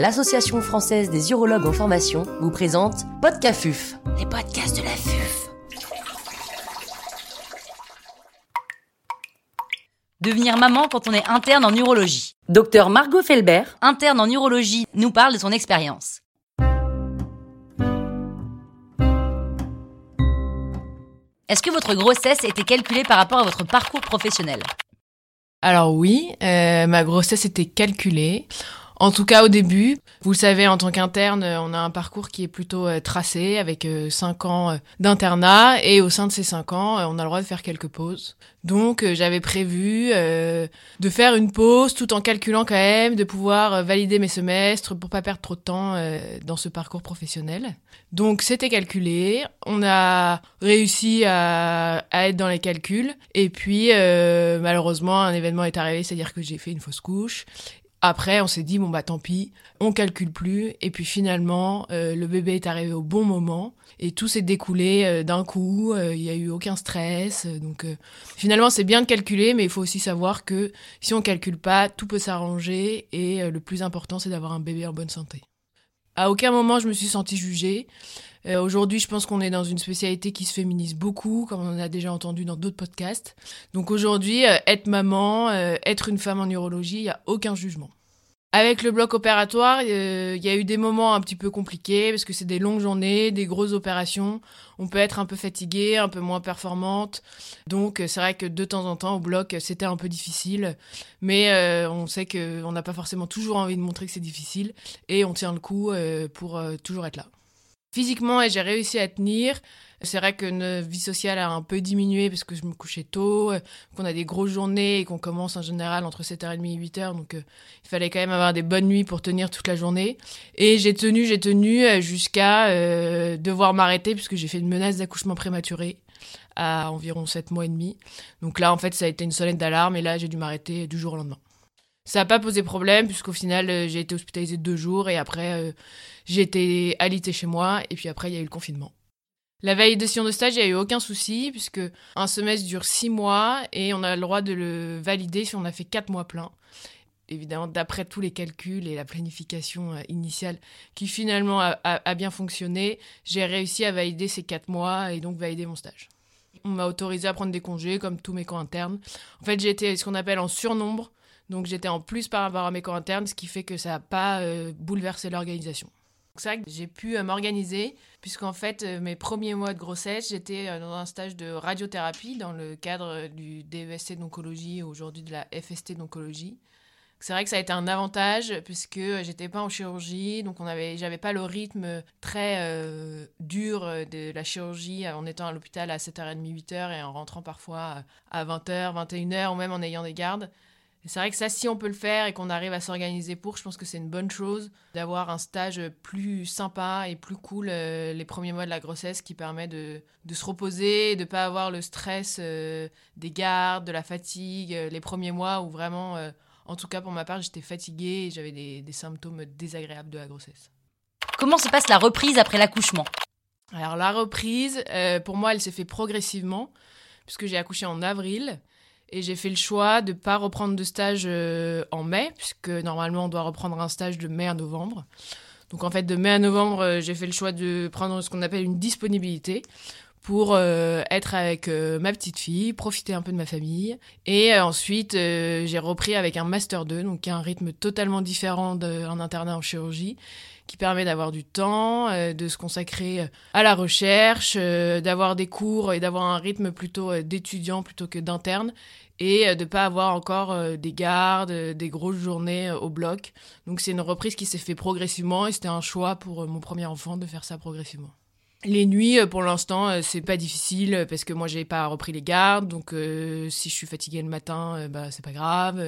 l'Association française des urologues en formation vous présente Podcafuf, les podcasts de la FUF. Devenir maman quand on est interne en urologie. Docteur Margot Felbert, Interne en urologie nous parle de son expérience. Est-ce que votre grossesse était calculée par rapport à votre parcours professionnel? Alors oui, euh, ma grossesse était calculée. En tout cas au début, vous le savez, en tant qu'interne, euh, on a un parcours qui est plutôt euh, tracé avec 5 ans euh, d'internat et au sein de ces 5 ans, on a le droit de faire quelques pauses. Donc j'avais prévu de faire une pause tout en calculant quand même, de pouvoir valider mes semestres pour pas perdre trop de temps dans ce parcours professionnel. Donc c'était calculé, on a réussi à, être dans les calculs et puis malheureusement un événement est arrivé, c'est-à-dire que j'ai fait une fausse couche après, on s'est dit bon bah tant pis, on calcule plus. Et puis finalement, euh, le bébé est arrivé au bon moment et tout s'est découlé euh, d'un coup. euh, Il y a eu aucun stress. euh, donc euh, finalement, c'est bien de calculer, mais il faut aussi savoir que si on calcule pas, tout peut s'arranger. Et euh, le plus important, c'est d'avoir un bébé en bonne santé. À aucun moment, je me suis sentie jugée. Euh, Aujourd'hui, je pense qu'on est dans une spécialité qui se féminise beaucoup, comme on en a déjà entendu dans d'autres podcasts. Donc aujourd'hui, euh, être maman, euh, être une femme en urologie, il n'y a aucun jugement. Avec le bloc opératoire, euh, il y a eu des moments un petit peu compliqués parce que c'est des longues journées, des grosses opérations. On peut être un peu fatigué, un peu moins performante. Donc euh, c'est vrai que de temps en temps au bloc, c'était un peu difficile. Mais euh, on sait qu'on n'a pas forcément toujours envie de montrer que c'est difficile et on tient le coup pour toujours être là. Physiquement, j'ai réussi à tenir. C'est vrai que notre vie sociale a un peu diminué parce que je me couchais tôt, euh, qu'on a des grosses journées et qu'on commence en général entre 7h30 et 8h. Donc euh, il fallait quand même avoir des bonnes nuits pour tenir toute la journée. Et j'ai tenu, j'ai tenu euh, jusqu'à devoir m'arrêter puisque j'ai fait une menace d'accouchement prématuré à environ 7 mois et demi. Donc là, en fait, ça a été une sonnette d'alarme et là, j'ai dû m'arrêter du jour au lendemain. Ça n'a pas posé problème puisqu'au final, euh, j'ai été hospitalisée deux jours et après, euh, j'ai été alitée chez moi et puis après, il y a eu le confinement. La validation de stage, il n'y a eu aucun souci puisque un semestre dure six mois et on a le droit de le valider si on a fait quatre mois pleins. Évidemment, d'après tous les calculs et la planification euh, initiale qui finalement a, bien fonctionné, j'ai réussi à valider ces quatre mois et donc valider mon stage. On m'a autorisé à prendre des congés comme tous mes camps internes. En fait, j'étais ce qu'on appelle en surnombre, donc j'étais en plus par rapport à mes camps internes, ce qui fait que ça n'a pas euh, bouleversé l'organisation. C'est vrai que j'ai pu euh, m'organiser, puisqu'en fait, euh, mes premiers mois de grossesse, j'étais dans un stage de radiothérapie dans le cadre du DESC d'oncologie, aujourd'hui de la FST d'oncologie. C'est vrai que ça a été un avantage, puisque j'étais pas en chirurgie, donc on avait, j'avais pas le rythme très dur de la chirurgie en étant à l'hôpital à 7h30, 8h et en rentrant parfois à 20h, 21h, ou même en ayant des gardes. Et C'est vrai que ça, si on peut le faire et qu'on arrive à s'organiser pour, je pense que c'est une bonne chose d'avoir un stage plus sympa et plus cool euh, les premiers mois de la grossesse qui permet de, de se reposer, de pas avoir le stress euh, des gardes, de la fatigue, euh, les premiers mois où vraiment, euh, en tout cas pour ma part, j'étais fatiguée et j'avais des, des symptômes désagréables de la grossesse. Comment se passe la reprise après l'accouchement? Alors la reprise, pour moi, elle s'est fait progressivement, puisque j'ai accouché en avril. Et j'ai fait le choix de ne pas reprendre de stage euh, en mai, puisque normalement on doit reprendre un stage de mai à novembre. Donc en fait, de mai à novembre, euh, j'ai fait le choix de prendre ce qu'on appelle une disponibilité pour euh, être avec ma petite fille, profiter un peu de ma famille. Et ensuite, j'ai repris avec un Master 2, donc un rythme totalement différent d'un internat en chirurgie, qui permet d'avoir du temps, euh, de se consacrer euh, à la recherche, euh, d'avoir des cours et d'avoir un rythme plutôt d'étudiant plutôt que d'interne, et de pas avoir encore des gardes, des grosses journées au bloc. Donc c'est une reprise qui s'est fait progressivement et c'était un choix pour mon premier enfant de faire ça progressivement. Les nuits, euh, pour l'instant, euh, c'est pas difficile euh, parce que moi, j'ai pas repris les gardes. Donc, si je suis fatiguée le matin, euh, bah, c'est pas grave.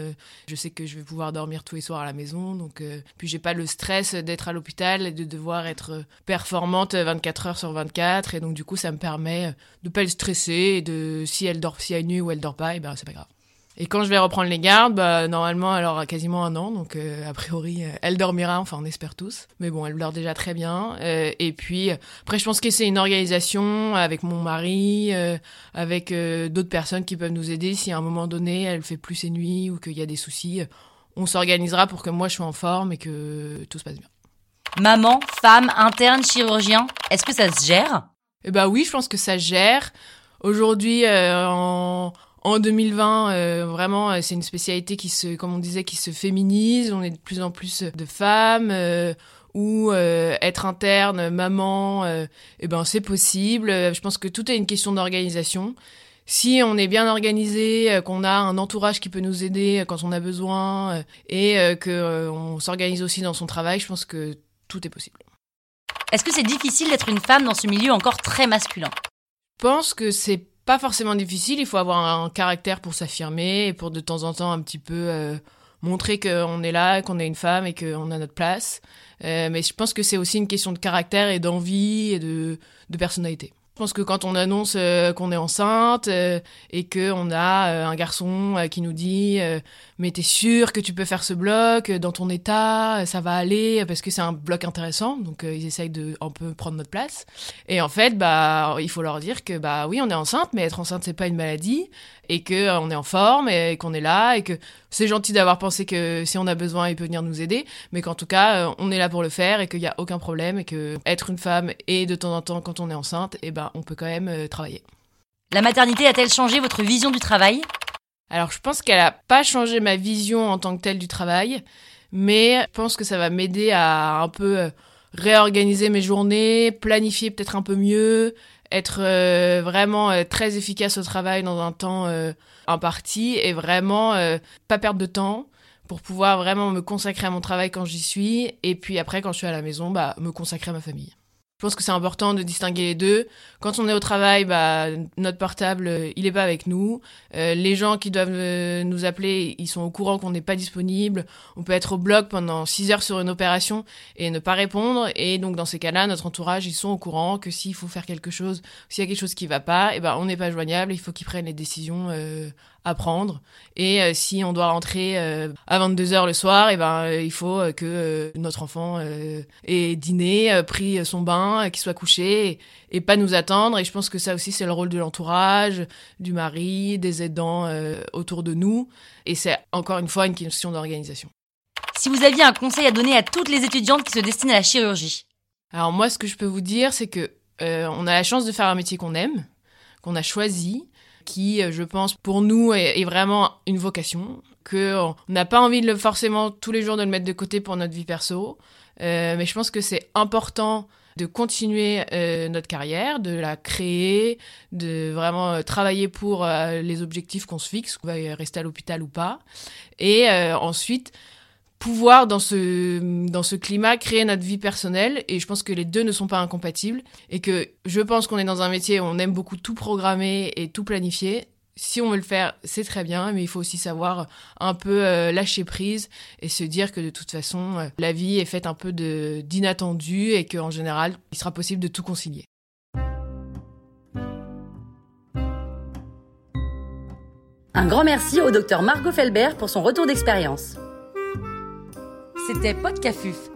Je sais que je vais pouvoir dormir tous les soirs à la maison. Donc, puis j'ai pas le stress d'être à l'hôpital et de devoir être performante 24 heures sur 24. Et donc, du coup, ça me permet de pas être stressée et de, si elle dort, si elle nuit ou elle dort pas, et ben, c'est pas grave. Et quand je vais reprendre les gardes, bah, normalement, elle aura quasiment un an, donc euh, a priori, euh, elle dormira, enfin on espère tous. Mais bon, elle dort déjà très bien. Euh, et puis, euh, après, je pense que c'est une organisation avec mon mari, euh, avec euh, d'autres personnes qui peuvent nous aider. Si à un moment donné, elle fait plus ses nuits ou qu'il y a des soucis, on s'organisera pour que moi je sois en forme et que tout se passe bien. Maman, femme, interne, chirurgien, est-ce que ça se gère? Eh bah oui, je pense que ça se gère. Aujourd'hui, euh, en, en 2020, euh, vraiment, euh, c'est une spécialité qui se, comme on disait, qui se féminise. On est de plus en plus de femmes. Euh, ou être interne, maman, eh ben c'est possible. Je pense que tout est une question d'organisation. Si on est bien organisé, qu'on a un entourage qui peut nous aider quand on a besoin et que on s'organise aussi dans son travail, je pense que tout est possible. Est-ce que c'est difficile d'être une femme dans ce milieu encore très masculin? Je pense que c'est pas forcément difficile, il faut avoir un caractère pour s'affirmer et pour de temps en temps un petit peu euh, montrer qu'on est là, qu'on est une femme et qu'on a notre place. Euh, mais je pense que c'est aussi une question de caractère et d'envie et de, de personnalité. Je pense que quand on annonce euh, qu'on est enceinte euh, et que on a euh, un garçon qui nous dit mais t'es sûr que tu peux faire ce bloc dans ton état ça va aller parce que c'est un bloc intéressant donc ils essayent de un peu prendre notre place. Et en fait bah il faut leur dire que bah oui on est enceinte mais être enceinte c'est pas une maladie et que on est en forme et qu'on est là et que c'est gentil d'avoir pensé que si on a besoin il peut venir nous aider mais qu'en tout cas on est là pour le faire et qu'il y a aucun problème et que être une femme et de temps en temps quand on est enceinte et ben on peut quand même euh, travailler. La maternité a-t-elle changé votre vision du travail? Alors je pense qu'elle n'a pas changé ma vision en tant que telle du travail, mais je pense que ça va m'aider à un peu euh, réorganiser mes journées, planifier peut-être un peu mieux, être euh, vraiment très efficace au travail dans un temps imparti et vraiment pas perdre de temps pour pouvoir vraiment me consacrer à mon travail quand j'y suis et puis après quand je suis à la maison bah me consacrer à ma famille. Je pense que c'est important de distinguer les deux. Quand on est au travail, bah, notre portable, euh, il est pas avec nous. Euh, les gens qui doivent euh, nous appeler, ils sont au courant qu'on n'est pas disponible. On peut être au bloc pendant 6 heures sur une opération et ne pas répondre. Et donc, dans ces cas-là, notre entourage, ils sont au courant que s'il faut faire quelque chose, s'il y a quelque chose qui va pas, et eh ben, on n'est pas joignable. Il faut qu'ils prennent les décisions à prendre. Et euh, si on doit rentrer euh, à 22 heures le soir, et eh ben euh, il faut que notre enfant ait dîné, pris son bain, qu'il soit couché et, pas nous attendre. Et je pense que ça aussi c'est le rôle de l'entourage, du mari, des aidants autour de nous. Et c'est encore une fois une question d'organisation. Si vous aviez un conseil à donner à toutes les étudiantes qui se destinent à la chirurgie? Alors moi, ce que je peux vous dire, c'est que on a la chance de faire un métier qu'on aime, qu'on a choisi, qui, euh, je pense, pour nous est, vraiment une vocation, qu'on n'a pas envie de forcément tous les jours de le mettre de côté pour notre vie perso, euh, mais je pense que c'est important de continuer euh, notre carrière, de la créer, de vraiment travailler pour les objectifs qu'on se fixe, qu'on va rester à l'hôpital ou pas. Et ensuite, pouvoir dans ce dans ce climat créer notre vie personnelle et je pense que les deux ne sont pas incompatibles et que je pense qu'on est dans un métier où on aime beaucoup tout programmer et tout planifier si on veut le faire, c'est très bien, mais il faut aussi savoir un peu euh, lâcher prise et se dire que de toute façon, euh, la vie est faite un peu de d'inattendus et qu'en général, il sera possible de tout concilier. Un grand merci au docteur Margot Felbert pour son retour d'expérience. C'était Podcafuf,